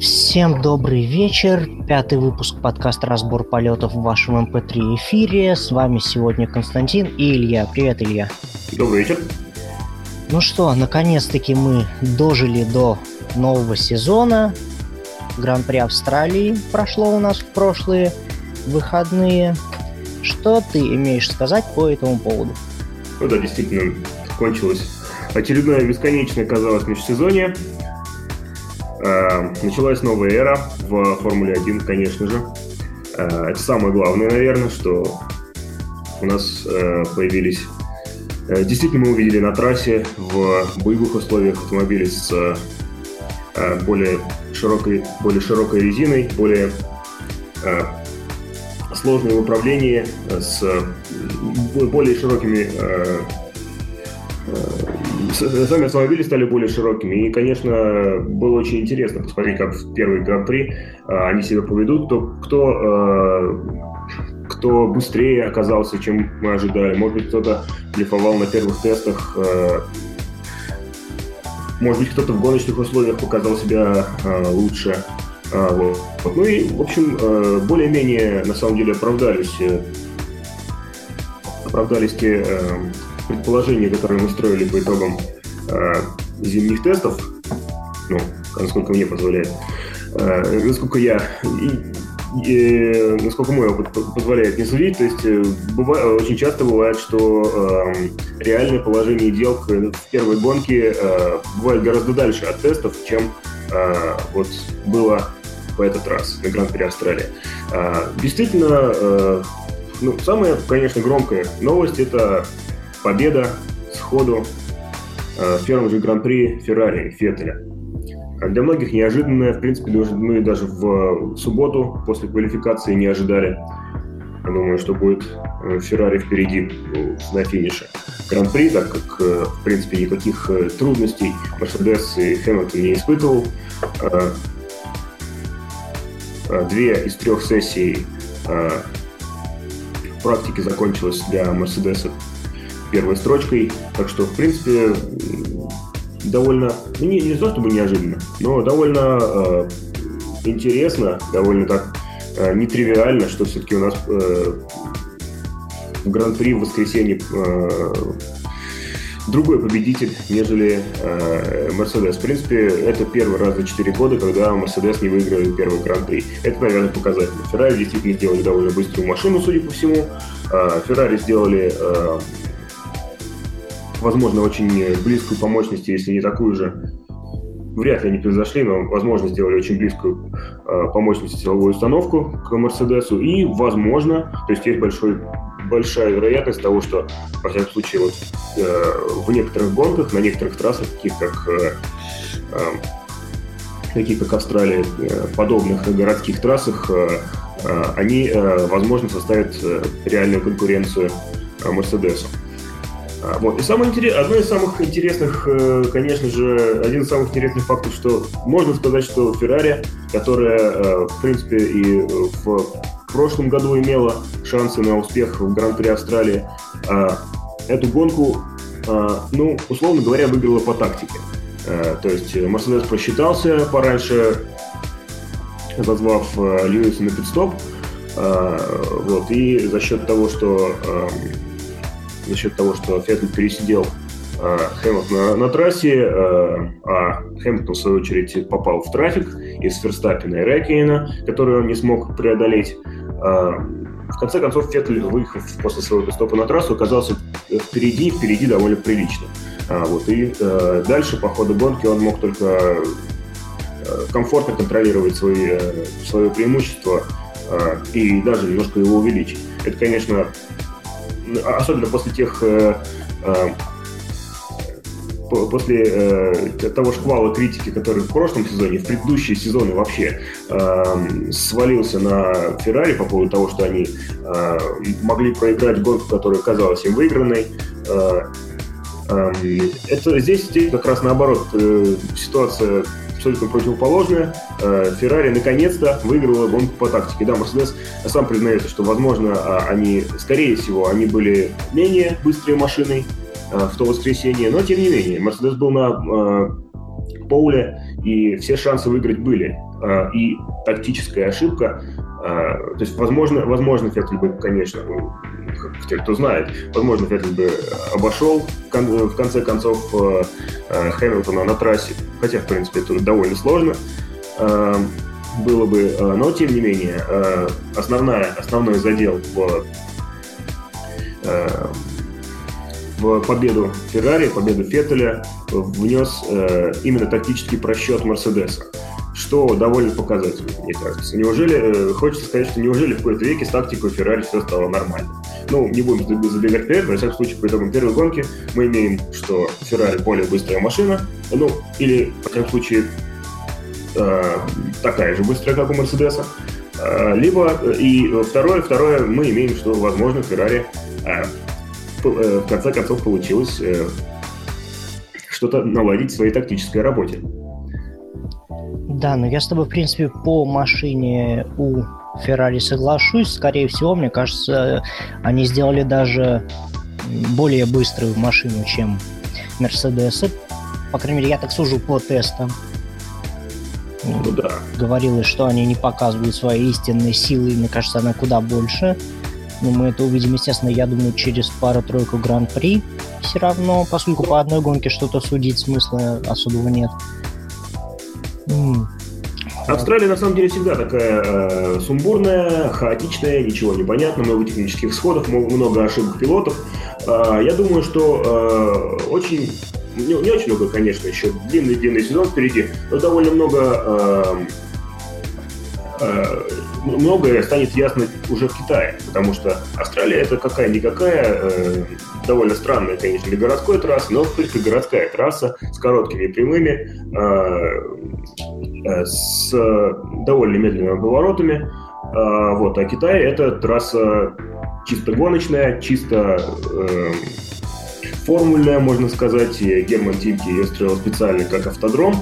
Всем добрый вечер. Пятый выпуск подкаста «Разбор полетов» в вашем MP3 эм эфире. С вами сегодня Константин и Илья. Привет, Илья. Добрый вечер. Ну что, наконец-таки мы дожили до нового сезона. Гран-при Австралии прошло у нас в прошлые выходные. Что ты имеешь сказать по этому поводу? Ну да, действительно, кончилось очередное бесконечное, казалось, межсезонье. Э, началась новая эра в Формуле 1, конечно же. Э, это самое главное, наверное, что у нас э, появились... Действительно, мы увидели на трассе в боевых условиях автомобили с более широкой, более широкой резиной, более сложное в управлении, с более широкими сами автомобили стали более широкими. И, конечно, было очень интересно посмотреть, как в первый гран-при а, они себя поведут. То, кто, а, кто быстрее оказался, чем мы ожидали. Может быть, кто-то блефовал на первых тестах. А, может быть, кто-то в гоночных условиях показал себя лучше. Вот. Ну и, в общем, более-менее, на самом деле, оправдались э, оправдались те э, предположения, которые мы строили по итогам э, зимних тестов, ну, насколько мне позволяет, э, насколько я и, и, насколько мой опыт позволяет мне судить, то есть э, бывает, очень часто бывает, что э, реальное положение дел в первой гонке э, бывает гораздо дальше от тестов, чем э, вот было в этот раз на Гран-при Австралии. Э, действительно, э, ну, самая, конечно, громкая новость – это победа сходу э, в первом же гран-при Феррари Феттеля. Для многих неожиданная, в принципе, мы даже в субботу после квалификации не ожидали. Я думаю, что будет э, Феррари впереди э, на финише гран-при, так как, в принципе, никаких трудностей Мерседес и Хэмилтон не испытывал. Две из трех сессий практики закончилась для Мерседеса первой строчкой. Так что, в принципе, довольно, ну, не, не то чтобы неожиданно, но довольно э, интересно, довольно так э, нетривиально, что все-таки у нас э, Гран-при в воскресенье э, другой победитель, нежели Мерседес. Э, в принципе, это первый раз за 4 года, когда Мерседес не выиграли первый Гран-при. Это, наверное, показательно. Феррари действительно сделали довольно быструю машину, судя по всему. Феррари сделали э, возможно, очень близкую по мощности, если не такую же, вряд ли они превзошли, но, возможно, сделали очень близкую э, по мощности силовую установку к Мерседесу, и, возможно, то есть есть большой, большая вероятность того, что, во всяком случае, вот, э, в некоторых гонках, на некоторых трассах, таких как э, э, таких как Австралия, э, подобных городских трассах, э, э, они, возможно, составят реальную конкуренцию Мерседесу. А, вот. И самое интересное, одно из самых интересных, э, конечно же, один из самых интересных фактов, что можно сказать, что Феррари, которая, э, в принципе, и в прошлом году имела шансы на успех в Гран-при Австралии, а, эту гонку, а, ну, условно говоря, выиграла по тактике. То есть Мерседес просчитался пораньше, зазвав э, Льюиса на пидстоп, вот, и за счет того, что за счет того, что Феттель пересидел э, Хэмилтона на, на трассе, э, а Хэмилтон, в свою очередь, попал в трафик из Ферстаппина и Рэккейна, который он не смог преодолеть. Э, в конце концов, Феттель, выехав после своего стопа на трассу, оказался впереди, впереди довольно прилично. А, вот, и э, дальше по ходу гонки он мог только э, комфортно контролировать свои, э, свое преимущество э, и даже немножко его увеличить. Это, конечно, особенно после тех э, э, после э, того шквала критики, который в прошлом сезоне, в предыдущие сезоны вообще э, свалился на Феррари по поводу того, что они э, могли проиграть гонку, которая казалась им выигранной. Э, э, это здесь, здесь как раз наоборот э, ситуация абсолютно противоположное. Э, Феррари наконец-то выиграла гонку по тактике. Да, Мерседес сам признается, что, возможно, а, они, скорее всего, они были менее быстрой машиной э, в то воскресенье, но тем не менее, Мерседес был на э, и все шансы выиграть были. Э, и тактическая ошибка. Э, то есть, возможно, возможно, Феттель бы, конечно, те, кто знает, возможно, Феттель бы обошел в конце концов э, Хэмилтона на трассе, хотя, в принципе, это довольно сложно было бы, но, тем не менее, основная, основной задел в в победу Феррари, победу Феттеля внес именно тактический просчет Мерседеса, что довольно показательно, мне кажется. Неужели, э, хочется сказать, что неужели в какой-то веке с тактикой Феррари все стало нормально? Ну, не будем забегать вперед, но, во всяком случае, по итогам первой гонки мы имеем, что Феррари более быстрая машина, ну, или, во всяком случае, э, такая же быстрая, как у Мерседеса, э, либо, и второе, второе, мы имеем, что, возможно, Феррари в конце концов получилось что-то наладить в своей тактической работе. Да, но я с тобой, в принципе, по машине у Феррари соглашусь. Скорее всего, мне кажется, они сделали даже более быструю машину, чем Мерседесы. По крайней мере, я так сужу по тестам. Ну, да. Говорилось, что они не показывают свои истинные силы, и мне кажется, она куда больше. Но мы это увидим, естественно, я думаю, через пару-тройку гран-при все равно, поскольку по одной гонке что-то судить смысла особого нет. Австралия на самом деле всегда такая э, сумбурная, хаотичная, ничего не понятно, много технических сходов, много ошибок пилотов. Э, я думаю, что э, очень не, не очень много, конечно, еще длинный-длинный сезон впереди, но довольно много э, э, многое станет ясно уже в Китае, потому что Австралия это какая-никакая, э, довольно странная, конечно, для городской трассы, но, в принципе, городская трасса с короткими прямыми, э, с довольно медленными поворотами. Э, вот, а Китай это трасса чисто гоночная, чисто э, формульная, можно сказать. Герман Тильки ее строил специально как автодром.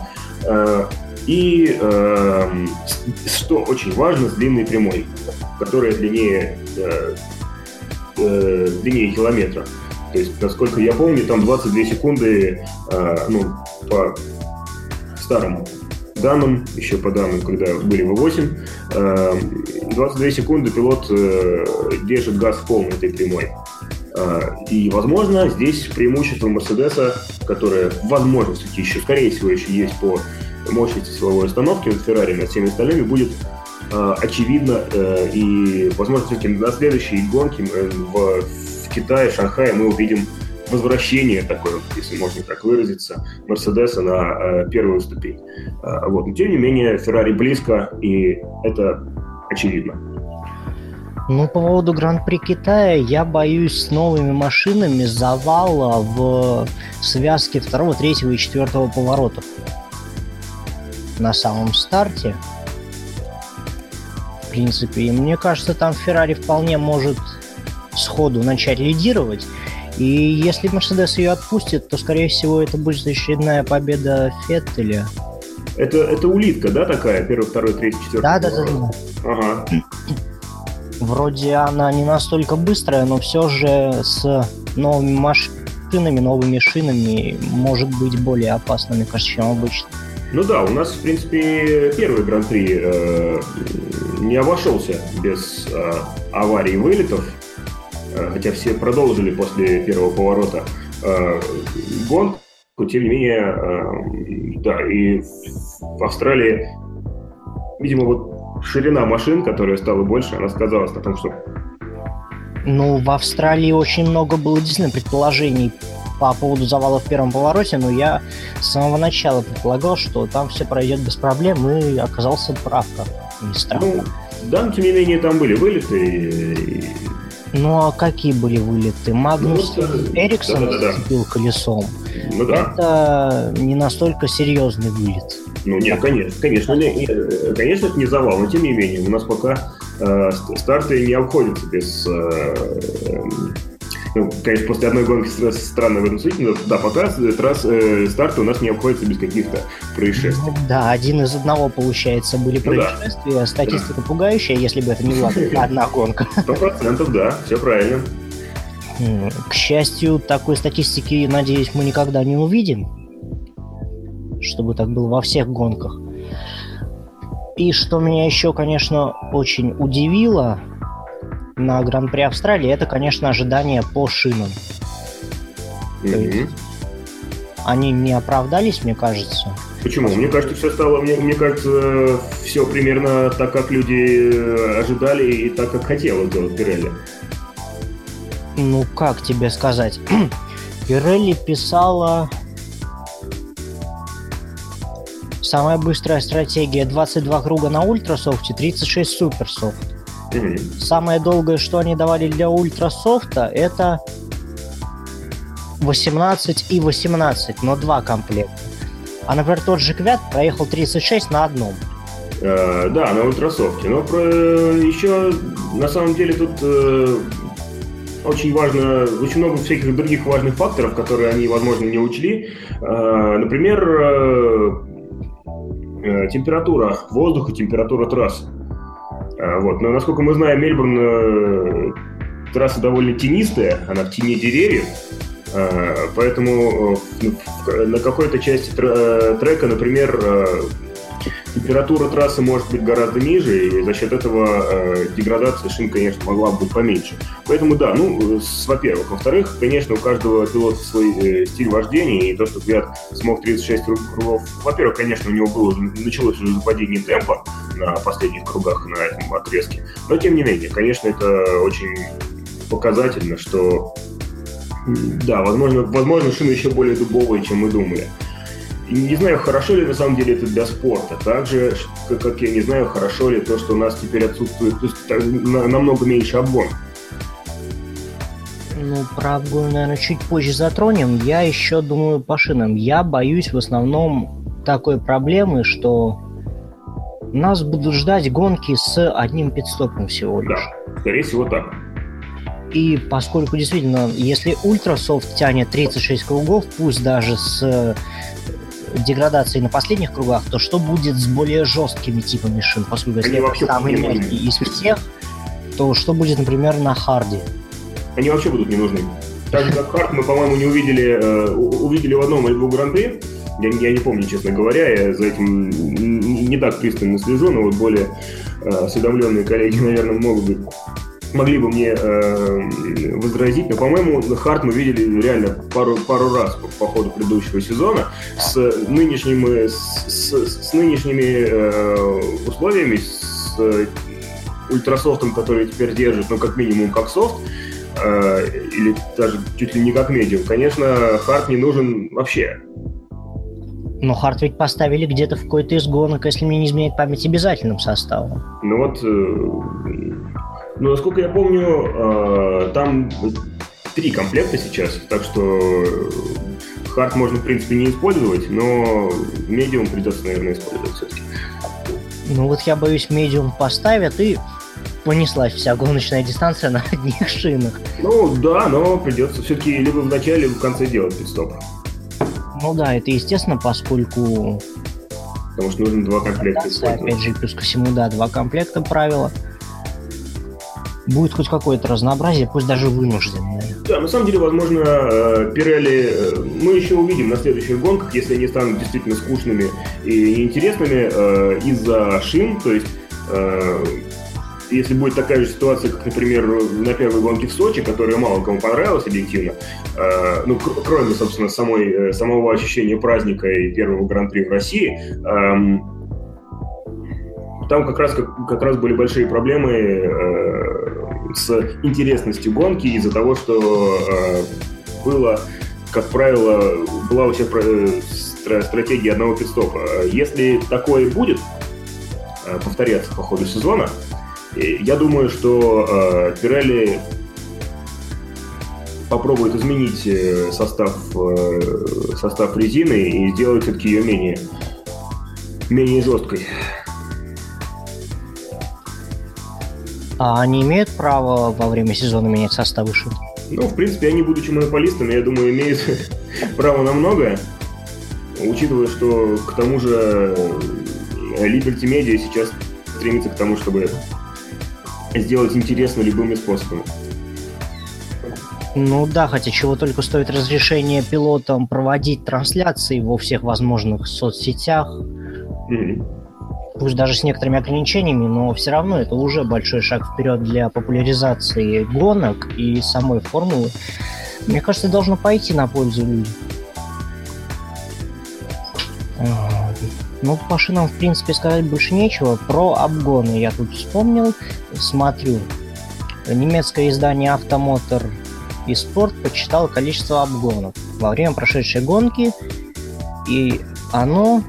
Э, и э, что очень важно, с длинной прямой, которая длиннее, э, э, длиннее километра. То есть, насколько я помню, там 22 секунды, э, ну, по старым данным, еще по данным, когда были V8, э, 22 секунды пилот э, держит газ в полной этой прямой. Э, и, возможно, здесь преимущество Мерседеса, которое, возможно, все-таки еще, скорее всего, еще есть по мощности силовой установки над Феррари над всеми остальными будет э, очевидно. И, возможно, все-таки на следующей гонке в, в Китае, Шанхае мы увидим возвращение такое, если можно так выразиться, Мерседеса на э, первую ступень. Э, вот. Но, тем не менее, Феррари близко, и это очевидно. Ну, по поводу Гран-при Китая, я боюсь с новыми машинами завала в связке второго, третьего и четвертого поворотов на самом старте. В принципе, и мне кажется, там Феррари вполне может сходу начать лидировать. И если Мерседес ее отпустит, то, скорее всего, это будет очередная победа Феттеля. Это, это улитка, да, такая? Первый, второй, третий, четвертый? Да, да, да, да. Ага. Вроде она не настолько быстрая, но все же с новыми машинами, новыми шинами может быть более опасной, мне кажется, чем обычно. Ну да, у нас, в принципе, первый гран-при э, не обошелся без э, аварий и вылетов, хотя все продолжили после первого поворота э, гонку, тем не менее, э, да, и в Австралии, видимо, вот ширина машин, которая стала больше, она сказалась на том, что ну, в Австралии очень много было действительно предположений по поводу завала в первом повороте, но я с самого начала предполагал, что там все пройдет без проблем, и оказался прав, как ни странно. Ну, да, но тем не менее там были вылеты. И... Ну а какие были вылеты? Магнус ну, вот, Эриксон да, да, да. колесом. Ну да. Это не настолько серьезный вылет. Ну нет, конечно, конечно, не, конечно, это не завал, но тем не менее, у нас пока э, старты не обходятся без э, ну, конечно, после одной гонки странно в этом смысле, но да, пока трасс, э, старты у нас не обходятся без каких-то происшествий. Ну, да, один из одного, получается, были происшествия. Ну, да. Статистика да. пугающая, если бы это не была одна гонка. Сто процентов, да, все правильно. К счастью, такой статистики, надеюсь, мы никогда не увидим. Чтобы так было во всех гонках. И что меня еще, конечно, очень удивило на Гран-при Австралии, это, конечно, ожидания по шинам. Mm-hmm. они не оправдались, мне кажется. Почему? Мне кажется, все стало, мне, мне кажется, все примерно так, как люди э, ожидали и так, как хотела сделать Пирелли. Ну, как тебе сказать? Пирелли писала Самая быстрая стратегия 22 круга на ультрасофте, 36 суперсофт. Mm-hmm. Самое долгое, что они давали для ультрасофта, это 18 и 18, но два комплекта. А, например, тот же Квят проехал 36 на одном. Uh, да, на ультрасофте. Но про, еще на самом деле тут uh, очень важно, очень много всяких других важных факторов, которые они, возможно, не учли. Uh, например, температура воздуха, температура трассы. Вот. Но, насколько мы знаем, Мельбурн трасса довольно тенистая, она в тени деревьев, Э, поэтому э, на какой-то части э, трека, например, температура трассы может быть гораздо ниже, и за счет этого деградация шин, конечно, могла бы поменьше. Поэтому да, ну, во-первых. Во-вторых, конечно, у каждого пилота свой стиль вождения, и то, что Квят смог 36 кругов, во-первых, конечно, у него было, началось уже западение темпа на последних кругах на этом отрезке, но тем не менее, конечно, это очень показательно, что да, возможно, возможно, шины еще более дубовые, чем мы думали. Не знаю, хорошо ли на самом деле это для спорта. Так же, как я не знаю, хорошо ли то, что у нас теперь отсутствует то есть, намного меньше обгон. Ну, про обгон, наверное, чуть позже затронем. Я еще думаю по шинам. Я боюсь в основном такой проблемы, что нас будут ждать гонки с одним пидстопом всего лишь. Да, скорее всего так. И поскольку действительно, если ультрасофт тянет 36 кругов, пусть даже с э, деградацией на последних кругах, то что будет с более жесткими типами шин? Поскольку если Они это самый мягкий из всех, то что будет, например, на харде? Они вообще будут не нужны. Так же, как хард мы, по-моему, не увидели, э, увидели в одном или двух гран-при. Я, я не помню, честно говоря, я за этим не так пристально слежу, но вот более э, осведомленные коллеги, наверное, могут быть могли бы мне э, возразить, но, по-моему, Харт мы видели реально пару, пару раз по, по ходу предыдущего сезона с нынешними, с, с, с нынешними э, условиями, с э, ультрасофтом, который теперь держит, ну, как минимум, как софт, э, или даже чуть ли не как медиум, конечно, Харт не нужен вообще. Но Харт ведь поставили где-то в какой-то из гонок, если мне не изменяет память, обязательным составом. Ну вот, э, ну, насколько я помню, э, там три комплекта сейчас, так что хард можно, в принципе, не использовать, но медиум придется, наверное, использовать все-таки. Ну вот я боюсь, медиум поставят и понеслась вся гоночная дистанция на одних шинах. Ну да, но придется все-таки либо в начале, либо в конце делать пидстоп. Ну да, это естественно, поскольку... Потому что нужно два комплекта Опять же, плюс ко всему, да, два комплекта правила будет хоть какое-то разнообразие, пусть даже вынужденное. Да, на самом деле, возможно, э, Пирелли э, мы еще увидим на следующих гонках, если они станут действительно скучными и неинтересными э, из-за шин, то есть если будет такая же ситуация, как, например, на первой гонке в Сочи, которая мало кому понравилась объективно, ну, кроме, собственно, самой, самого ощущения праздника и первого гран-при в России, эм, там как раз, как, как раз были большие проблемы э, с интересностью гонки из-за того, что э, было, как правило, была у э, стратегия одного пидстопа. Если такое будет э, повторяться по ходу сезона, я думаю, что э, Пирелли попробует изменить э, состав, э, состав резины и сделать все-таки ее менее, менее жесткой. А они имеют право во время сезона менять составы шин? Ну, в принципе, они, будучи монополистами, я думаю, имеют право на многое. Учитывая, что к тому же э, Liberty Media сейчас стремится к тому, чтобы сделать интересно любыми способами. Ну да, хотя чего только стоит разрешение пилотам проводить трансляции во всех возможных соцсетях. Mm-hmm. пусть даже с некоторыми ограничениями, но все равно это уже большой шаг вперед для популяризации гонок и самой формулы. Мне кажется, должно пойти на пользу людям. Ну, по шинам, в принципе, сказать больше нечего. Про обгоны я тут вспомнил. Смотрю. Немецкое издание Автомотор и Спорт подсчитало количество обгонов во время прошедшей гонки, и оно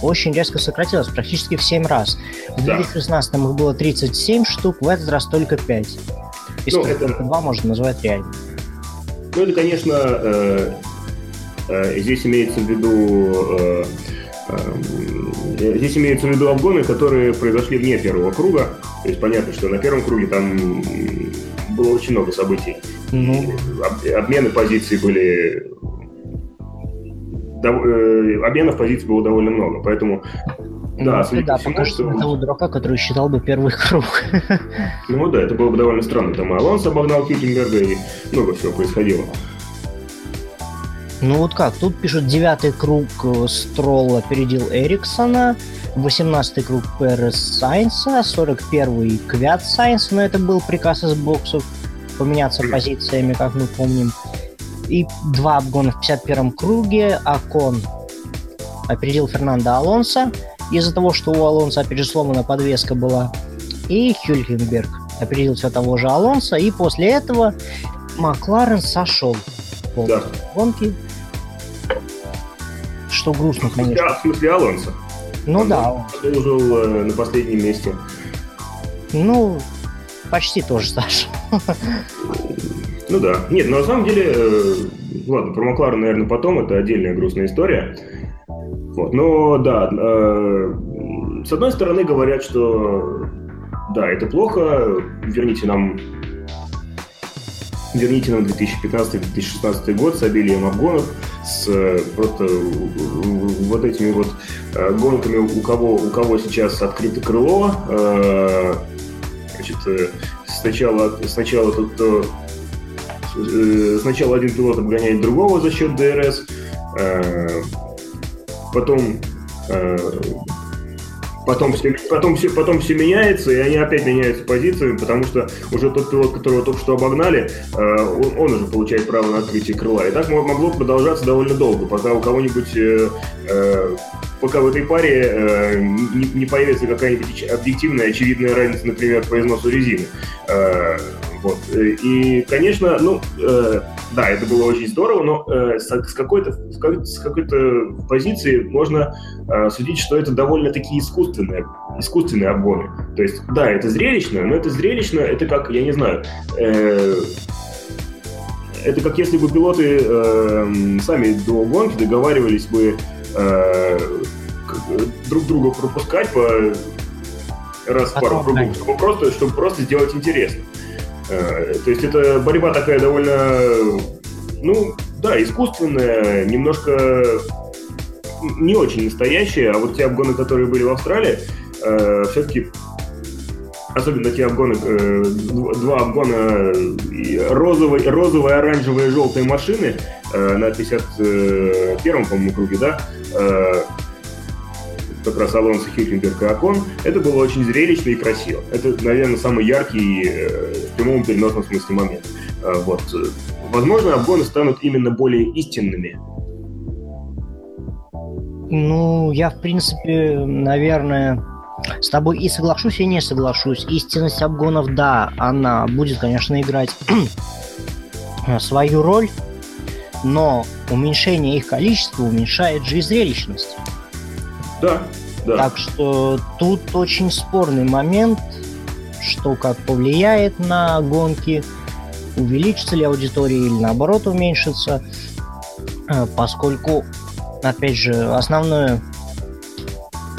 очень резко сократилось, практически в 7 раз. В 2016 их было 37 штук, в этот раз только 5. Из ну, это... два можно назвать реально. Ну, это, конечно, э, э, здесь имеется в виду э, здесь имеются в виду обгоны, которые произошли вне первого круга. То есть понятно, что на первом круге там было очень много событий. Ну. Обмены позиций были э, обменов позиций было довольно много, поэтому да, ну, да, всему, что... того дурака, который считал бы первый круг. Ну да, это было бы довольно странно. Там и Алонсо обогнал Кютенберга, и много всего происходило. Ну вот как, тут пишут, девятый круг э, Стролл опередил Эриксона, 18 круг Перес Сайнса, 41-й Квят Сайнса, но это был приказ из боксов поменяться позициями, как мы помним. И два обгона в 51-м круге. Акон опередил Фернандо Алонса из-за того, что у Алонса, опять же, сломана подвеска была. И Хюлькенберг опередил все того же Алонса. И после этого Макларен сошел да. гонке. Что грустно, конечно. В смысле Алонсо? Ну он да. Продолжил э, на последнем месте. Ну, почти тоже, Саша. Ну да. Нет, но на самом деле, э, ладно, про Макларен, наверное, потом, это отдельная грустная история. Вот. Но да, э, с одной стороны говорят, что да, это плохо, верните нам верните нам 2015-2016 год с обилием обгонов, с э, просто вот этими вот э, гонками, у кого, у кого сейчас открыто крыло, э, значит, сначала, сначала тут сначала один пилот обгоняет другого за счет DRS, потом Потом все, потом, все, потом все меняется, и они опять меняются позициями, потому что уже тот пилот, которого только что обогнали, э, он, он уже получает право на открытие крыла. И так могло продолжаться довольно долго, пока у кого-нибудь, э, э, пока в этой паре не, не появится какая-нибудь объективная, очевидная разница, например, по износу резины. Вот. И, конечно, ну, да, это было очень здорово, но э, с, с какой-то с какой-то позиции можно э, судить, что это довольно-таки искусственные, искусственные обгоны. То есть, да, это зрелищно, но это зрелищно, это как, я не знаю, э, это как если бы пилоты э, сами до гонки договаривались бы э, друг друга пропускать по раз в пару кругов, чтобы просто, чтобы просто сделать интересно. Э, то есть это борьба такая довольно, ну, да, искусственная, немножко не очень настоящая, а вот те обгоны, которые были в Австралии, э, все-таки особенно те обгоны, э, два обгона розовой, оранжевой и желтой машины э, на 51-м, по-моему, круге, да, э, как раз Алонсо Хюлькенберг и Акон, это было очень зрелищно и красиво. Это, наверное, самый яркий э, в прямом переносном смысле момент. Э, вот. Возможно, обгоны станут именно более истинными. Ну, я, в принципе, наверное, с тобой и соглашусь, и не соглашусь. Истинность обгонов, да, она будет, конечно, играть свою роль, но уменьшение их количества уменьшает же и зрелищность. Да, да. Так что тут очень спорный момент, что как повлияет на гонки, увеличится ли аудитория или наоборот уменьшится, э, поскольку, опять же, основное,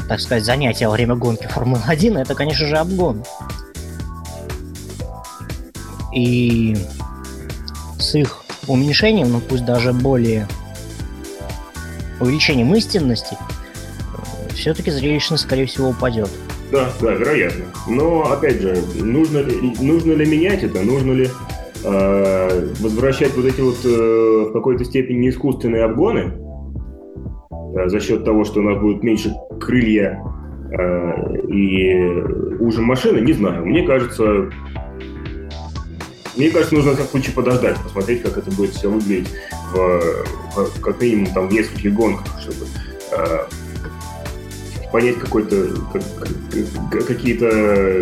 так сказать, занятие во время гонки Формулы-1 это, конечно же, обгон. И с их уменьшением, ну пусть даже более увеличением истинности – все-таки зрелищность, скорее всего, упадет. Да, да, вероятно. Но, опять же, нужно ли, нужно ли менять это? Нужно ли э, возвращать вот эти вот э, в какой-то степени искусственные обгоны э, за счет того, что у нас будет меньше крылья э, и ужин машины, не знаю. Мне кажется, мне кажется, нужно как случае подождать, посмотреть, как это будет все выглядеть в, в, как минимум там в нескольких гонках, чтобы э, понять какой-то как, какие-то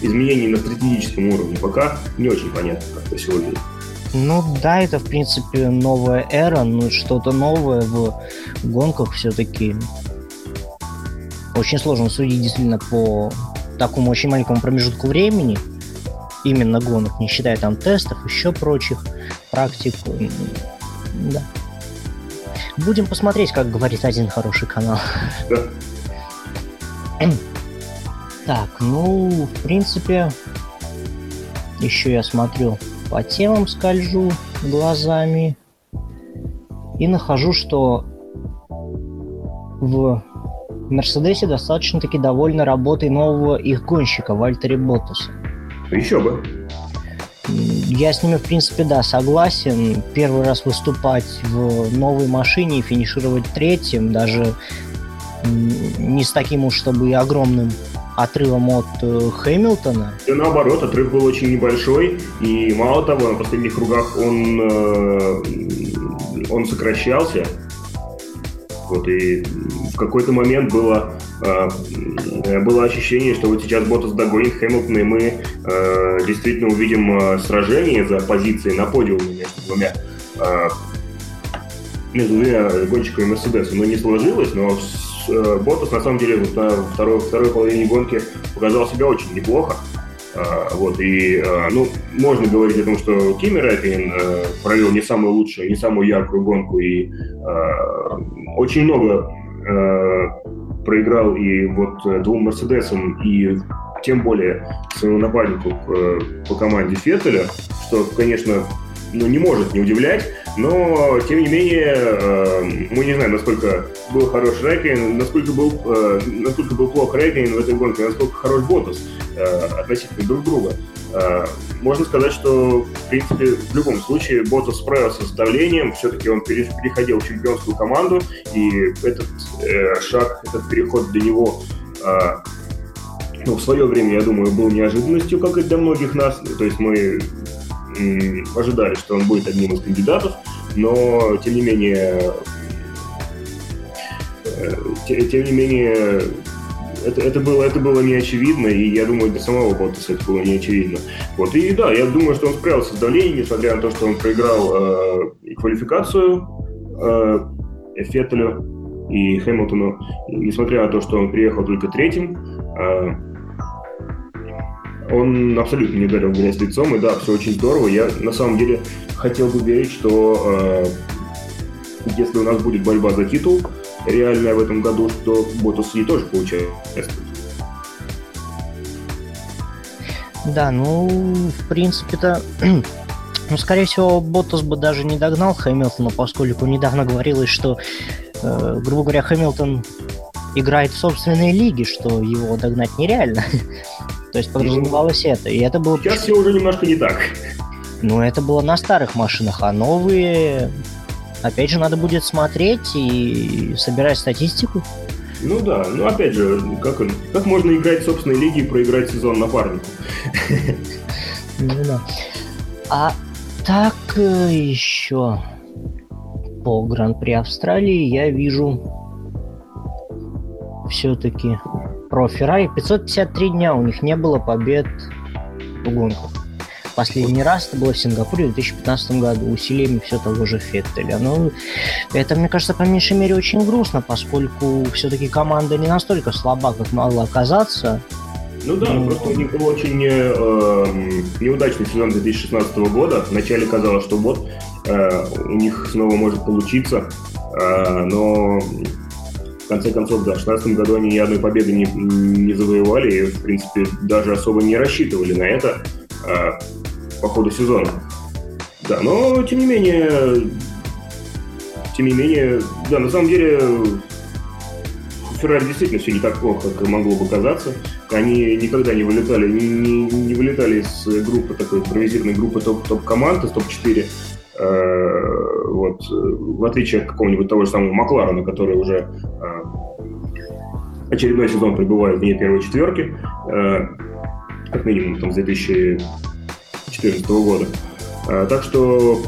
изменения на стратегическом уровне. Пока не очень понятно, как это выглядит. Ну да, это в принципе новая эра, но что-то новое в гонках все-таки очень сложно судить действительно по такому очень маленькому промежутку времени, именно гонок, не считая там тестов, еще прочих практик. Да. Будем посмотреть, как говорит один хороший канал. Да. Так, ну, в принципе, еще я смотрю по темам, скольжу глазами и нахожу, что в Мерседесе достаточно таки довольны работой нового их гонщика Вальтери Боттаса. Еще бы. Я с ними, в принципе, да, согласен. Первый раз выступать в новой машине и финишировать третьим, даже не с таким уж, чтобы и огромным отрывом от э, Хэмилтона. И наоборот, отрыв был очень небольшой, и мало того, на последних кругах он, э, он сокращался. Вот, и в какой-то момент было, э, было ощущение, что вот сейчас Ботас догонит Хэмилтона, и мы э, действительно увидим э, сражение за позиции на подиуме между двумя э, между двумя гонщиками Мерседеса. Но не сложилось, но э, Ботас на самом деле вот на второй, второй половине гонки показал себя очень неплохо. Uh, вот, и, uh, ну, можно говорить о том, что Кими uh, провел не самую лучшую, не самую яркую гонку, и очень много проиграл и вот э, двум Мерседесам, и тем более своему напарнику по команде Феттеля, что, конечно, ну, не может не удивлять, но, тем не менее, э, мы не знаем, насколько был хорош Рэйкин, насколько был, э, насколько был плох Рэйкин в этой гонке, насколько хорош Ботас э, относительно друг друга. Можно сказать, что, в принципе, в любом случае Ботас справился с давлением, все-таки он переходил в чемпионскую команду, и этот шаг, этот переход для него ну, в свое время, я думаю, был неожиданностью, как и для многих нас. То есть мы ожидали, что он будет одним из кандидатов, но тем не менее, э, тем не менее, это, это, было, это было не очевидно, и я думаю, для самого Боттаса это было не очевидно. Вот, и да, я думаю, что он справился с давлением, несмотря на то, что он проиграл э, квалификацию э, Феттелю и Хэмилтону, несмотря на то, что он приехал только третьим, э, он абсолютно не ударил грязь лицом, и да, все очень здорово. Я на самом деле хотел бы верить, что э, если у нас будет борьба за титул реальная в этом году, то Ботас и тоже получает Да, ну, в принципе-то, ну, скорее всего, Ботас бы даже не догнал Хэмилтона, поскольку недавно говорилось, что, э, грубо говоря, Хэмилтон играет в собственной лиге, что его догнать нереально. То есть подразумевалось это. И это было... Сейчас все уже немножко не так. Ну, это было на старых машинах, а новые... Опять же, надо будет смотреть и собирать статистику. Ну да, ну опять же, как, как можно играть в собственной лиге и проиграть сезон напарнику? Ну да. А так э, еще по Гран-при Австралии я вижу все-таки про Феррари 553 дня у них не было побед в гонках. Последний раз это было в Сингапуре в 2015 году, усилиями все того же Феттеля. Но ну, это, мне кажется, по меньшей мере очень грустно, поскольку все-таки команда не настолько слаба, как могла оказаться. Ну да, ну, просто у них был очень э, неудачный сезон 2016 года. Вначале казалось, что вот э, у них снова может получиться, э, но в конце концов, да, в 2016 году они ни одной победы не, не завоевали и, в принципе, даже особо не рассчитывали на это э, по ходу сезона. Да, но, тем не менее, тем не менее, да, на самом деле, Феррари действительно все не так плохо, как могло бы казаться. Они никогда не вылетали, не, не, не вылетали из группы, такой импровизированной группы топ-команд, из топ-4 Э, вот, в отличие от какого-нибудь того же самого Макларена, который уже э, очередной сезон пребывают вне первой четверки, э, как минимум там, с 2014 года. Э, так что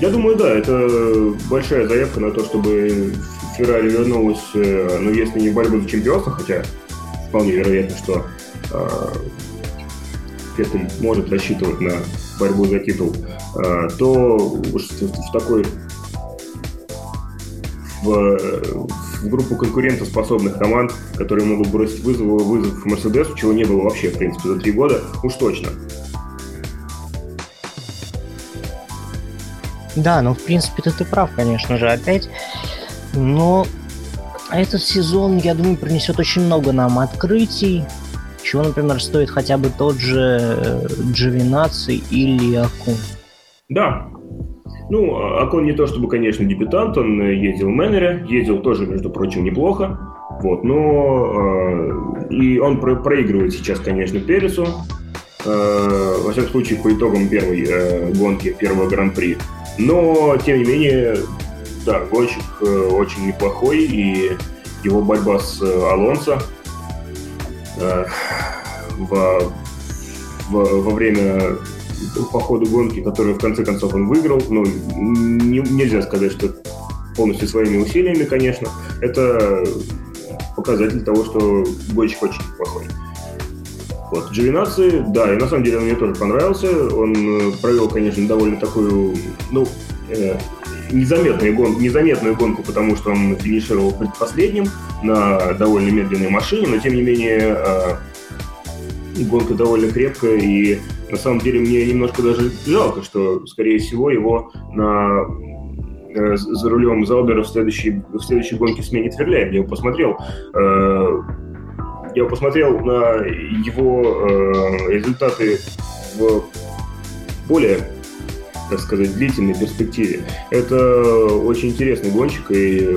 я думаю, да, это большая заявка на то, чтобы Феррари вернулась, э, ну, если не в борьбу за чемпионство, хотя вполне вероятно, что Феттель может рассчитывать на борьбу за титул, э, то в такой в, в группу конкурентоспособных команд, которые могут бросить вызов, вызов Мерседесу, чего не было вообще, в принципе, за три года, уж точно. Да, ну, в принципе, ты, прав, конечно же, опять. Но этот сезон, я думаю, принесет очень много нам открытий, чего, например, стоит хотя бы тот же Джовинаци или Акун. Да. Ну, Акун не то чтобы, конечно, дебютант, он ездил в Мэннере, ездил тоже, между прочим, неплохо. Вот, но э, и он про проигрывает сейчас, конечно, Пересу. Э, во всяком случае, по итогам первой э, гонки, первого гран-при. Но, тем не менее, да, гонщик э, очень неплохой, и его борьба с э, Алонсо э, во, во, во время по ходу гонки, которую в конце концов он выиграл, ну, не, нельзя сказать, что полностью своими усилиями, конечно, это показатель того, что гонщик очень плохой. Вот. Джовинаци, да, и на самом деле он мне тоже понравился. Он провел, конечно, довольно такую, ну, э, незаметную, гон, незаметную гонку, потому что он финишировал предпоследним на довольно медленной машине, но тем не менее э, гонка довольно крепкая, и на самом деле мне немножко даже жалко, что, скорее всего, его на э, за рулем Заубера в следующей, в следующей гонке сменит Верляев. Я его посмотрел. Э, я посмотрел на его э, результаты в более так сказать, длительной перспективе. Это очень интересный гонщик, и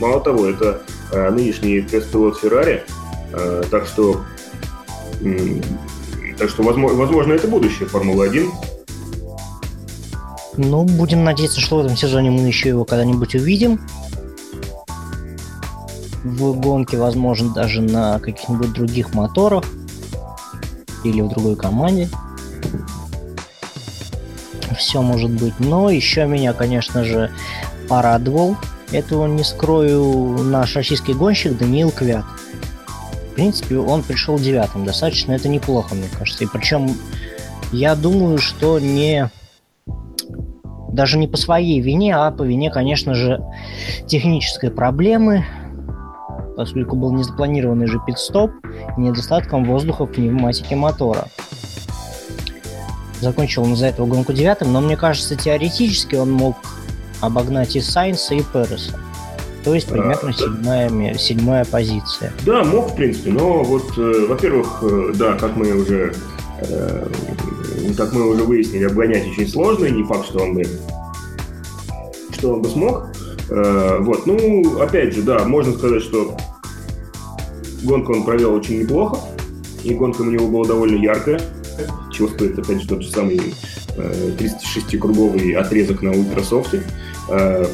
мало того, это нынешний тест-пилот Феррари, так что, так что возможно, возможно, это будущее Формулы-1. Ну, будем надеяться, что в этом сезоне мы еще его когда-нибудь увидим. В гонке, возможно, даже на каких-нибудь других моторах или в другой команде все может быть. Но еще меня, конечно же, порадовал, этого не скрою, наш российский гонщик Даниил Квят. Принципе, он пришел девятым, достаточно это неплохо, мне кажется. И причем я думаю, что не даже не по своей вине, а по вине, конечно же, технической проблемы, поскольку был незапланированный же пит-стоп и недостатком воздуха в пневматике мотора. Закончил он за этого гонку девятым, но мне кажется, теоретически он мог обогнать и Сайнса, и Переса. То есть примерно а, седьмая, седьмая позиция. Да, мог, в принципе, но вот, э, во-первых, э, да, как мы уже э, как мы уже выяснили, обгонять очень сложно, и не факт, что он бы что он бы смог. Э, вот, ну, опять же, да, можно сказать, что гонку он провел очень неплохо, и гонка у него была довольно яркая чего стоит, опять же, тот же самый 36-круговый э, отрезок на ультрасофте. Э,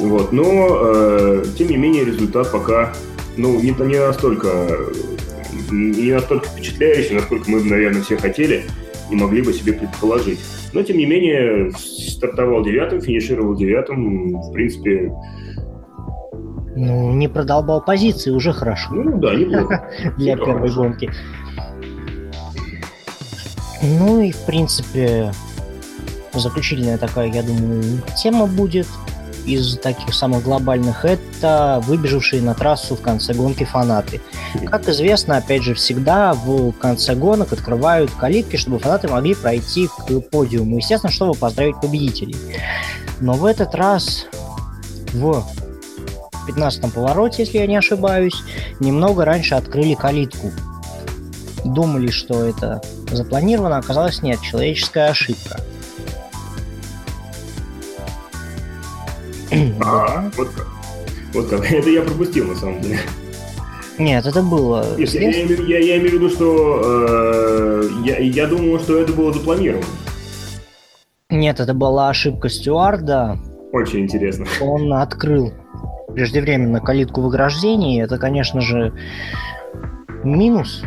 вот, но, э, тем не менее, результат пока ну, не, не настолько не настолько впечатляющий, насколько мы, наверное, все хотели и могли бы себе предположить. Но, тем не менее, стартовал девятым, финишировал девятым, в принципе... Ну, не продолбал позиции, уже хорошо. Ну, да, неплохо. Для первой гонки. Ну и, в принципе, заключительная такая, я думаю, тема будет из таких самых глобальных, это выбежавшие на трассу в конце гонки фанаты. Как известно, опять же, всегда в конце гонок открывают калитки, чтобы фанаты могли пройти к подиуму. Естественно, чтобы поздравить победителей. Но в этот раз в 15-м повороте, если я не ошибаюсь, немного раньше открыли калитку. Думали, что это запланировано, оказалось нет, человеческая ошибка. А, вот как. Вот как. Это я пропустил, на самом деле. Нет, это было... Нет, я, я, я, я имею в виду, что э, я, я думал, что это было запланировано. Нет, это была ошибка стюарда. Очень интересно. Он открыл преждевременно калитку в ограждении, это, конечно же, минус,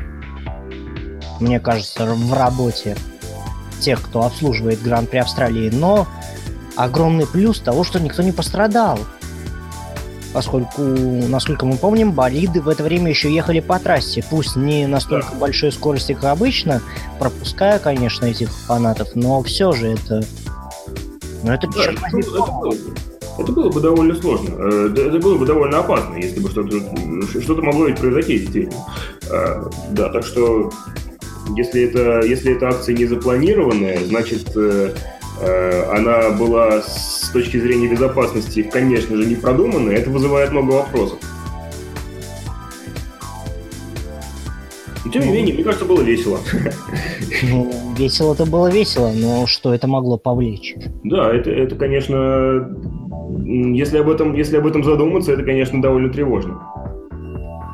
мне кажется, в работе тех, кто обслуживает Гран-при Австралии, но огромный плюс того, что никто не пострадал. Поскольку, насколько мы помним, болиды в это время еще ехали по трассе. Пусть не настолько да. большой скорости, как обычно, пропуская, конечно, этих фанатов, но все же это... Ну, это, да, это, это, было, это было бы довольно сложно. Э, это было бы довольно опасно, если бы что-то что могло ведь произойти, действительно. Э, да, так что если это, если эта акция не запланированная, значит, э, она была с точки зрения безопасности, конечно же, не продуманная. Это вызывает много вопросов. Но, тем не менее, мне кажется, было весело. Ну, весело-то было весело, но что это могло повлечь? Да, это, это конечно, если об этом, если об этом задуматься, это, конечно, довольно тревожно.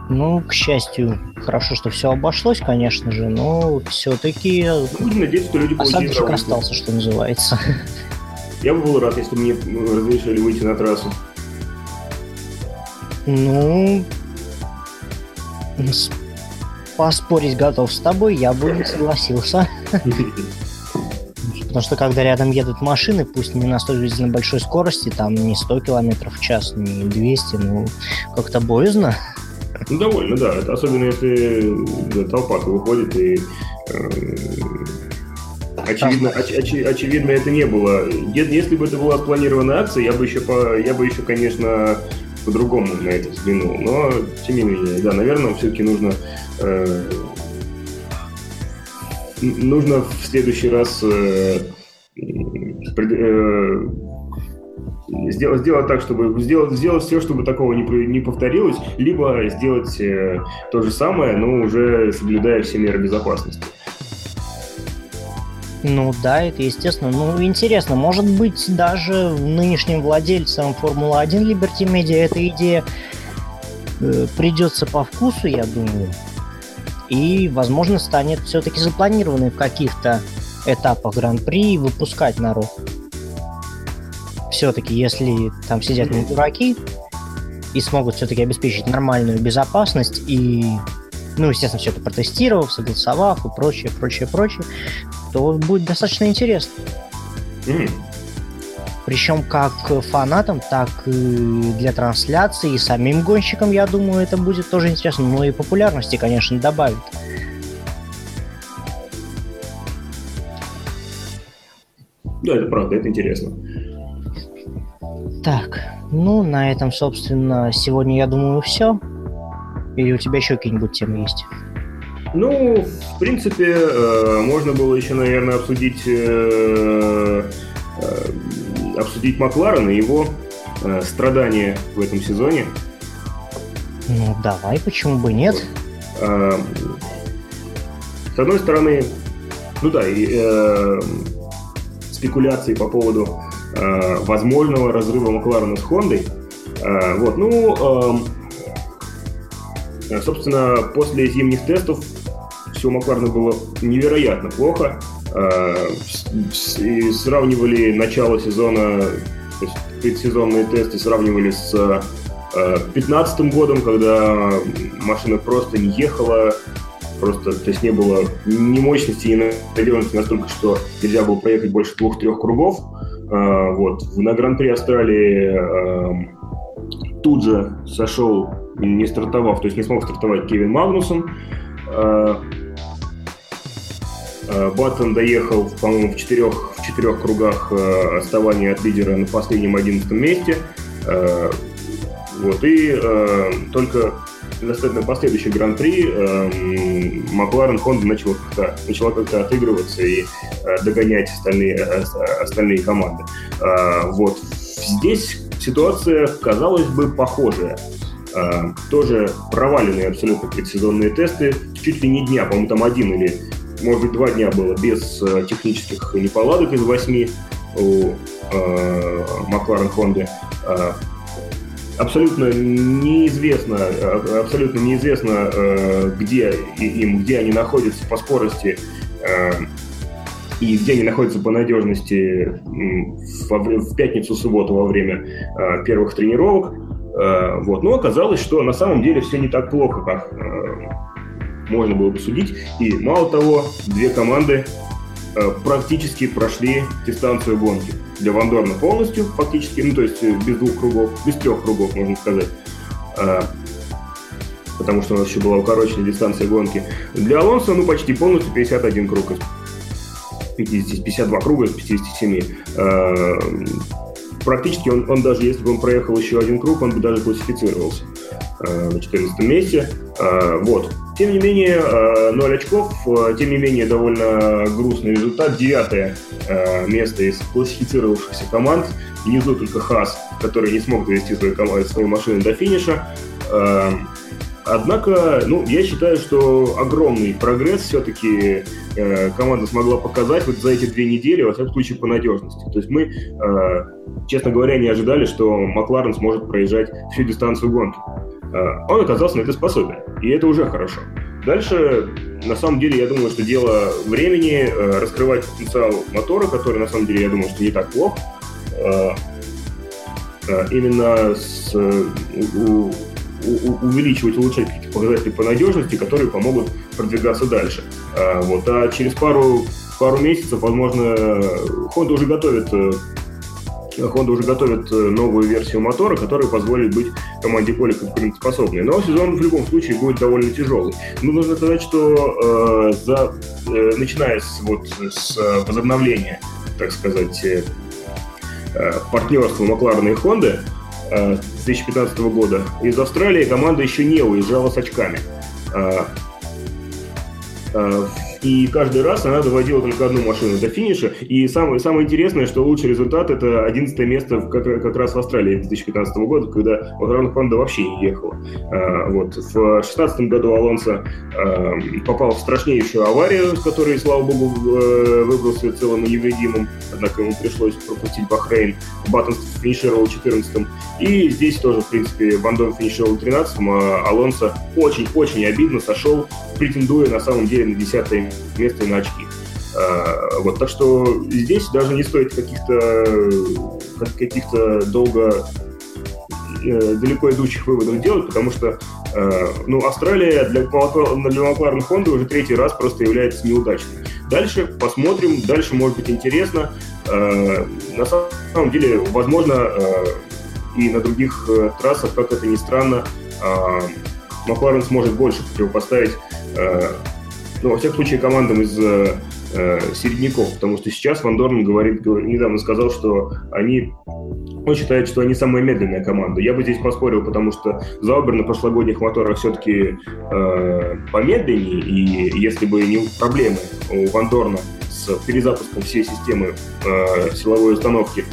Ну, к счастью, хорошо, что все обошлось, конечно же, но все-таки Будем надеяться, что люди осадочек остался, что называется. Я бы был рад, если мне разрешили выйти на трассу. Ну, поспорить готов с тобой, я бы не согласился. Потому что когда рядом едут машины, пусть не на столь на большой скорости, там не 100 км в час, не 200, ну, как-то боязно. Ну, довольно, да. Это особенно если да, толпа выходит и э, очевидно, оч, оч, очевидно, это не было. Если бы это была спланированная акция, я бы еще, по, я бы еще, конечно, по-другому на это взглянул. Но, тем не менее, да, наверное, все-таки нужно э, нужно в следующий раз э, э, сделать, сделать так, чтобы сделать, сделать все, чтобы такого не, не повторилось, либо сделать э, то же самое, но уже соблюдая все меры безопасности. Ну да, это естественно. Ну, интересно, может быть, даже нынешним владельцам Формулы-1 Liberty Media эта идея э, придется по вкусу, я думаю. И, возможно, станет все-таки запланированной в каких-то этапах Гран-при выпускать народ все-таки, если там сидят не дураки и смогут все-таки обеспечить нормальную безопасность и, ну, естественно, все это протестировав, согласовав и прочее, прочее, прочее, то будет достаточно интересно. Mm. Причем как фанатам, так и для трансляции, и самим гонщикам, я думаю, это будет тоже интересно. Ну и популярности, конечно, добавит. Да, это правда, это интересно. Так, ну, на этом, собственно, сегодня, я думаю, все. Или у тебя еще какие-нибудь темы есть? Ну, в принципе, э, можно было еще, наверное, обсудить, э, э, обсудить Макларена и его страдания в этом сезоне. Ну, давай, почему бы нет? С одной стороны, ну да, и, э, спекуляции по поводу Э, возможного разрыва Макларена с Хондой. Э, вот, ну, эм, э, собственно, после зимних тестов все у Макларена было невероятно плохо. Сравнивали начало сезона, то есть предсезонные тесты сравнивали с 2015 годом, когда машина просто не ехала, просто, то есть не было ни мощности, ни надежности настолько, что нельзя было проехать больше двух-трех кругов. А, вот. На Гран-при Австралии эм, тут же сошел, не стартовав, то есть не смог стартовать Кевин Магнусон. А, а, Баттон доехал, по-моему, в четырех, в четырех кругах э, отставания от лидера на последнем одиннадцатом месте. Вот, и э, только на последующий гран-при э, Макларен Хонда начала как-то, начала как-то отыгрываться и э, догонять остальные, э, остальные команды. Э, вот. Здесь ситуация, казалось бы, похожая. Э, тоже проваленные абсолютно предсезонные тесты, чуть ли не дня, по-моему, там один или, может быть, два дня было без э, технических неполадок из восьми у э, Макларен Хонды. Э, абсолютно неизвестно, абсолютно неизвестно, э, где им, где они находятся по скорости э, и где они находятся по надежности в пятницу-субботу во время э, первых тренировок. Вот. Но оказалось, что на самом деле все не так плохо, как можно было бы судить. И мало того, две команды практически прошли дистанцию гонки. Для Вандорна полностью, фактически, ну то есть без двух кругов, без трех кругов, можно сказать. Потому что у нас еще была укороченная дистанция гонки. Для Алонса, ну, почти полностью 51 круг из 50, 52 круга из 57 практически он, он даже если бы он проехал еще один круг, он бы даже классифицировался э, на 14 месте. Э, вот. Тем не менее, э, 0 очков, э, тем не менее, довольно грустный результат. Девятое э, место из классифицировавшихся команд. Внизу только Хас, который не смог довести свою, свою машину до финиша. Э, Однако, ну, я считаю, что огромный прогресс все-таки э, команда смогла показать вот за эти две недели, во всяком случае, по надежности. То есть мы, э, честно говоря, не ожидали, что Макларен сможет проезжать всю дистанцию гонки. Э, он оказался на это способен, и это уже хорошо. Дальше, на самом деле, я думаю, что дело времени э, раскрывать потенциал мотора, который, на самом деле, я думаю, что не так плох. Э, э, именно с, у, увеличивать, улучшать какие-то показатели по надежности, которые помогут продвигаться дальше. А, вот. а через пару, пару месяцев, возможно, Honda уже готовит э, Honda уже готовит э, новую версию мотора, которая позволит быть команде более конкурентоспособной. Но сезон в любом случае будет довольно тяжелый. Но нужно сказать, что э, за, э, начиная с, вот, с возобновления, так сказать, э, партнерства Макларена и Honda, 2015 э, года. Из Австралии команда еще не уезжала с очками. Э, э, и каждый раз она доводила только одну машину до финиша. И самое, самое интересное, что лучший результат это 11 место как, как раз в Австралии 2015 года, когда Лотран Хонда вообще не ехала. А, вот. В 2016 году Алонсо а, попал в страшнейшую аварию, с которой, слава богу, э, выбрался целым и невредимым, однако ему пришлось пропустить Бахрейн. Баттон финишировал 14-м. И здесь тоже, в принципе, Вандом финишировал 13-м, а Алонсо очень-очень обидно сошел, претендуя на самом деле на 10 место и на очки. А, вот, так что здесь даже не стоит каких-то каких-то долго э, далеко идущих выводов делать, потому что э, ну, Австралия для, для Макларен Хонды уже третий раз просто является неудачной. Дальше посмотрим, дальше может быть интересно. Э, на самом деле, возможно, и на других трассах, как это ни странно, Макларен сможет больше противопоставить ну, во всяком случае, командам из э, э, середняков, потому что сейчас Ван Дорн говорит, говорит, недавно сказал, что они он считает, что они самая медленная команда. Я бы здесь поспорил, потому что Заубер на прошлогодних моторах все-таки э, помедленнее, и если бы не проблемы у Вандорна с перезапуском всей системы э, силовой установки,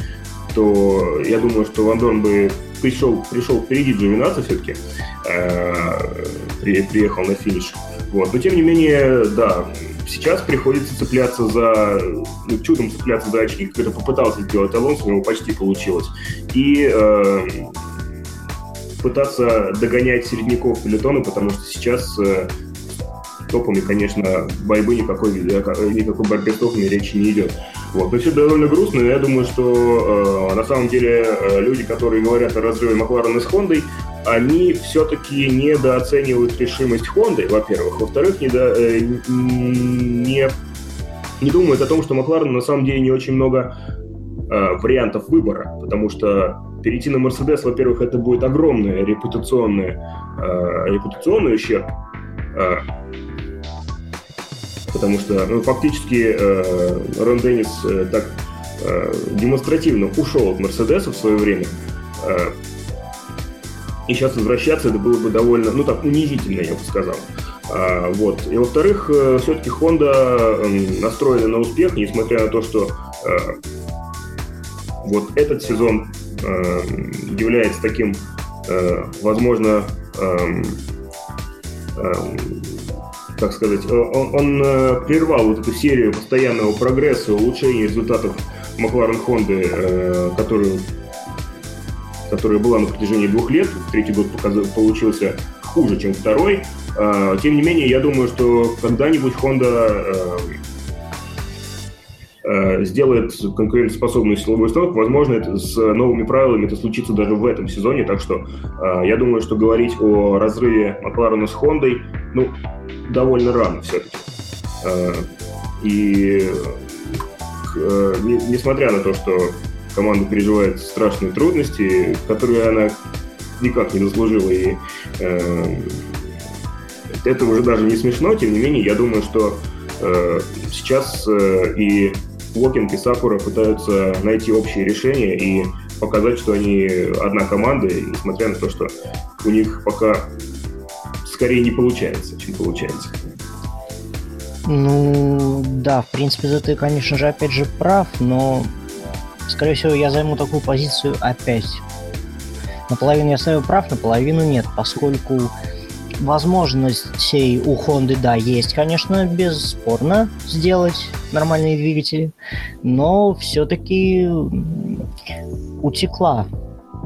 то я думаю, что Вандорн бы пришел, пришел впереди Джовинаса все-таки, э, при, приехал на финиш. Вот. Но тем не менее, да, сейчас приходится цепляться за, ну, чудом цепляться за очки, как попытался сделать Алонсо, у него почти получилось. И э, пытаться догонять середняков пелетона, потому что сейчас э, топами, конечно, борьбы никакой, никакой борьбы с топами речи не идет. Вот. Но все довольно грустно, но я думаю, что э, на самом деле э, люди, которые говорят о разрыве Макларена с Хондой, они все-таки недооценивают решимость Хонды, во-первых. Во-вторых, недо, э, не, не думают о том, что Макларен на самом деле не очень много э, вариантов выбора, потому что перейти на Мерседес, во-первых, это будет огромный репутационный, э, репутационный ущерб, э, потому что ну, фактически э, Рон Деннис э, так э, демонстративно ушел от Мерседеса в свое время, э, и сейчас возвращаться это было бы довольно, ну так, унизительно, я бы сказал. А, вот. И во-вторых, э, все-таки Honda эм, настроена на успех, несмотря на то, что а, вот этот сезон а, является таким, а, возможно, а, как сказать, он, он прервал вот эту серию постоянного прогресса, улучшения результатов Макларен Хонды, которую которая была на протяжении двух лет. Третий год получился хуже, чем второй. А, тем не менее, я думаю, что когда-нибудь Honda э, сделает конкурентоспособную силовую установку. Возможно, это с новыми правилами это случится даже в этом сезоне. Так что э, я думаю, что говорить о разрыве Макларена с Хондой, ну, довольно рано все-таки. Э, и э, не, несмотря на то, что команда переживает страшные трудности, которые она никак не заслужила, и э, это уже даже не смешно, тем не менее, я думаю, что э, сейчас э, и Уокинг и Сакура пытаются найти общие решения и показать, что они одна команда, несмотря на то, что у них пока скорее не получается, чем получается. Ну, да, в принципе, ты, конечно же, опять же прав, но, скорее всего, я займу такую позицию опять. Наполовину я ставлю прав, наполовину нет, поскольку возможностей у Honda, да, есть, конечно, бесспорно сделать нормальные двигатели, но все-таки утекла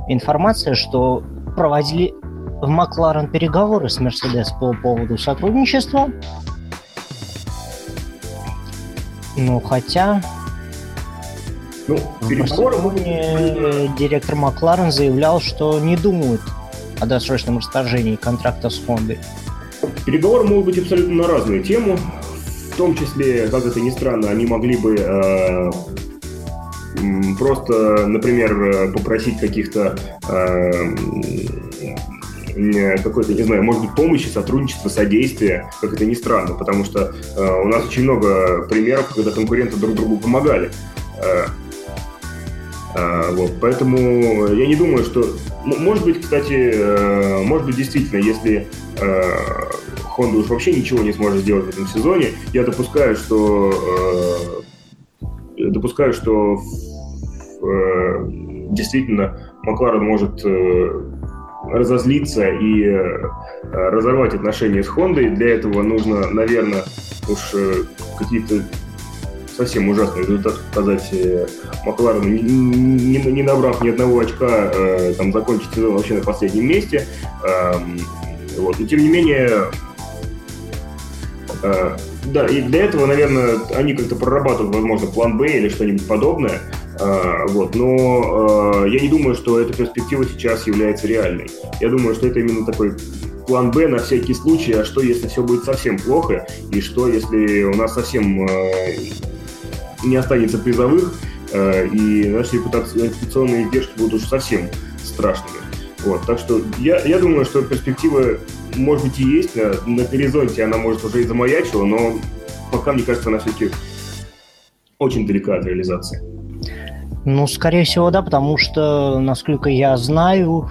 информация, что проводили в Макларен переговоры с Mercedes по поводу сотрудничества. Ну, хотя... Ну, переговоры... Директор Макларен заявлял, что не думают о досрочном расторжении контракта с Хондой? Переговоры могут быть абсолютно на разную тему. В том числе, как это ни странно, они могли бы э, просто, например, попросить каких-то э, какой-то, не знаю, может быть, помощи, сотрудничества, содействия, как это ни странно, потому что э, у нас очень много примеров, когда конкуренты друг другу помогали. Э, э, вот, поэтому я не думаю, что может быть, кстати, э, может быть, действительно, если Honda э, уж вообще ничего не сможет сделать в этом сезоне, я допускаю, что э, допускаю, что действительно Макларен может разозлиться и разорвать отношения с Хондой. Для этого нужно, наверное, уж какие-то совсем ужасный результат показать э, Макларену, не, не, не набрав ни одного очка, э, там, закончить сезон вообще на последнем месте. Э, вот. Но тем не менее, э, да, и для этого, наверное, они как-то прорабатывают, возможно, план Б или что-нибудь подобное. Uh, вот, но uh, я не думаю, что эта перспектива сейчас является реальной. Я думаю, что это именно такой план Б на всякий случай, а что если все будет совсем плохо, и что если у нас совсем uh, не останется призовых, э, и наши репутационные издержки будут уж совсем страшными. Вот, так что я, я думаю, что перспектива, может быть, и есть, на, на горизонте она, может, уже и замаячила, но пока, мне кажется, она все-таки очень далека от реализации. Ну, скорее всего, да, потому что, насколько я знаю,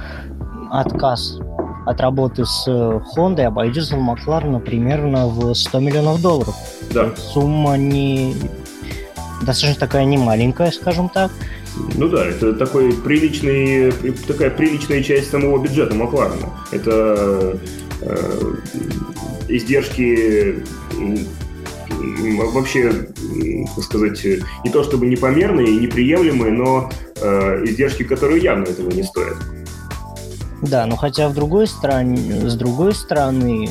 отказ от работы с Honda обойдется в Макларена примерно в 100 миллионов долларов. Да. Сумма не достаточно такая не маленькая, скажем так. Ну да, это такой приличный, такая приличная часть самого бюджета Макларена. Это э, издержки вообще, так сказать, не то чтобы непомерные и неприемлемые, но э, издержки, которые явно этого не стоят. Да, но хотя в другой стороне, с другой стороны,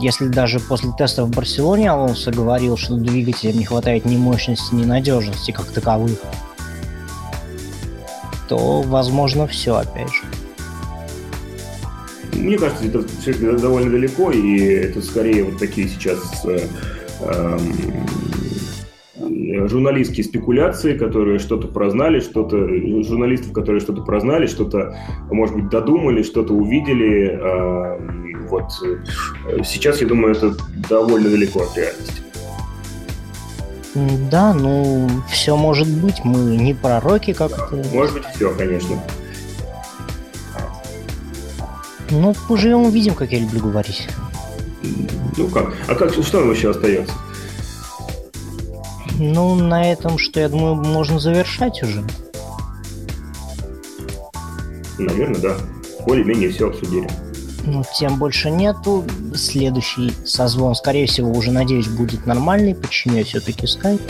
если даже после теста в Барселоне Алонсо говорил, что двигателям не хватает ни мощности, ни надежности как таковых, то, возможно, все опять же. Мне кажется, это все довольно далеко, и это скорее вот такие сейчас э, э, журналистские спекуляции, которые что-то прознали, что-то журналистов, которые что-то прознали, что-то, может быть, додумали, что-то увидели. Э, вот э, сейчас, я думаю, это довольно далеко от реальности. Да, ну, все может быть, мы не пророки как-то. Может быть, все, конечно. Ну, поживем увидим, как я люблю говорить. Ну как? А как, что нам еще остается? Ну, на этом, что я думаю, можно завершать уже. Наверное, да. Более-менее все обсудили ну, тем больше нету. Следующий созвон, скорее всего, уже, надеюсь, будет нормальный. Почему я все-таки скайп.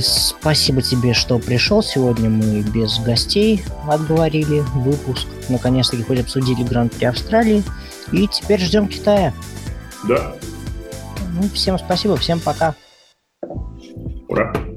Спасибо тебе, что пришел. Сегодня мы без гостей отговорили выпуск. Наконец-таки хоть обсудили Гран-при Австралии. И теперь ждем Китая. Да. Ну, всем спасибо, всем пока. Ура!